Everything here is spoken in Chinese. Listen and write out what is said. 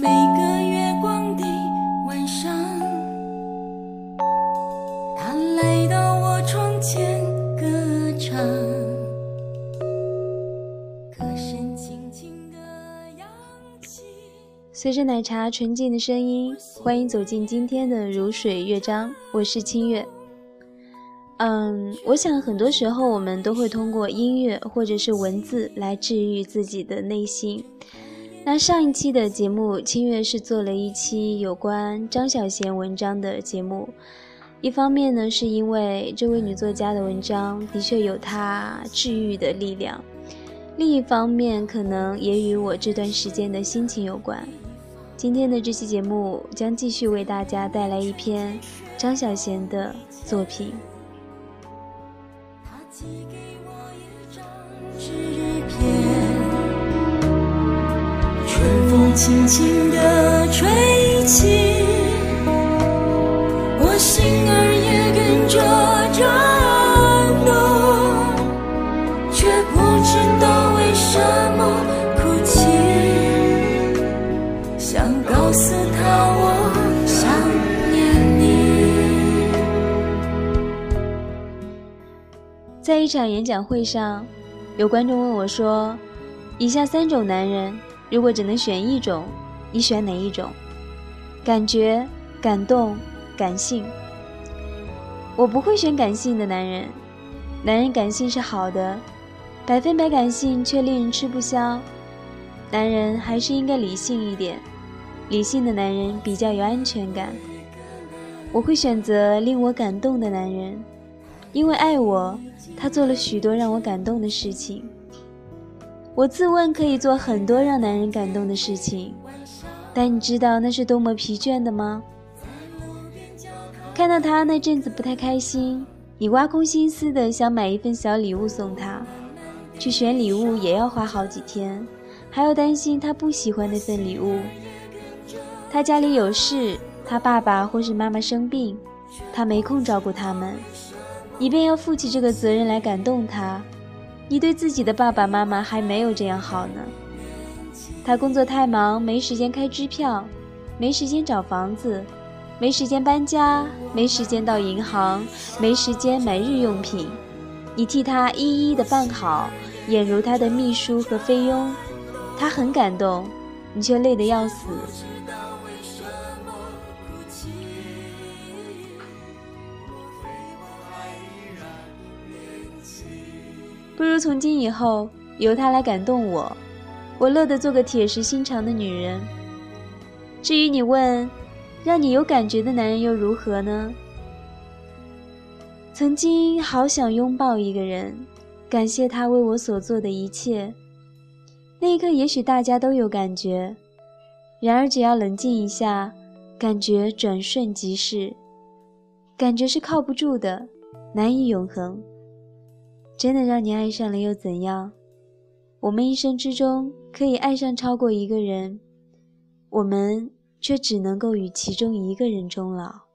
每个月光的晚上，他来到我窗前歌唱。歌声轻轻的扬起，随着奶茶纯净的声音，欢迎走进今天的《如水乐章》，我是清月。嗯，我想很多时候我们都会通过音乐或者是文字来治愈自己的内心。那上一期的节目，清月是做了一期有关张小娴文章的节目。一方面呢，是因为这位女作家的文章的确有她治愈的力量；另一方面，可能也与我这段时间的心情有关。今天的这期节目将继续为大家带来一篇张小娴的作品。他寄给我一张纸片轻轻地吹起，我心儿也跟着颤抖，却不知道为什么哭泣。想告诉他我想念你。在一场演讲会上，有观众问我说：“以下三种男人，如果只能选一种，你选哪一种？”感觉、感动、感性。我不会选感性的男人。男人感性是好的，百分百感性却令人吃不消。男人还是应该理性一点，理性的男人比较有安全感。我会选择令我感动的男人。因为爱我，他做了许多让我感动的事情。我自问可以做很多让男人感动的事情，但你知道那是多么疲倦的吗？看到他那阵子不太开心，你挖空心思的想买一份小礼物送他，去选礼物也要花好几天，还要担心他不喜欢那份礼物。他家里有事，他爸爸或是妈妈生病，他没空照顾他们。你便要负起这个责任来感动他，你对自己的爸爸妈妈还没有这样好呢。他工作太忙，没时间开支票，没时间找房子，没时间搬家，没时间到银行，没时间买日用品。你替他一一的办好，俨如他的秘书和菲佣，他很感动，你却累得要死。不如从今以后由他来感动我，我乐得做个铁石心肠的女人。至于你问，让你有感觉的男人又如何呢？曾经好想拥抱一个人，感谢他为我所做的一切。那一刻，也许大家都有感觉，然而只要冷静一下，感觉转瞬即逝。感觉是靠不住的，难以永恒。真的让你爱上了又怎样？我们一生之中可以爱上超过一个人，我们却只能够与其中一个人终老。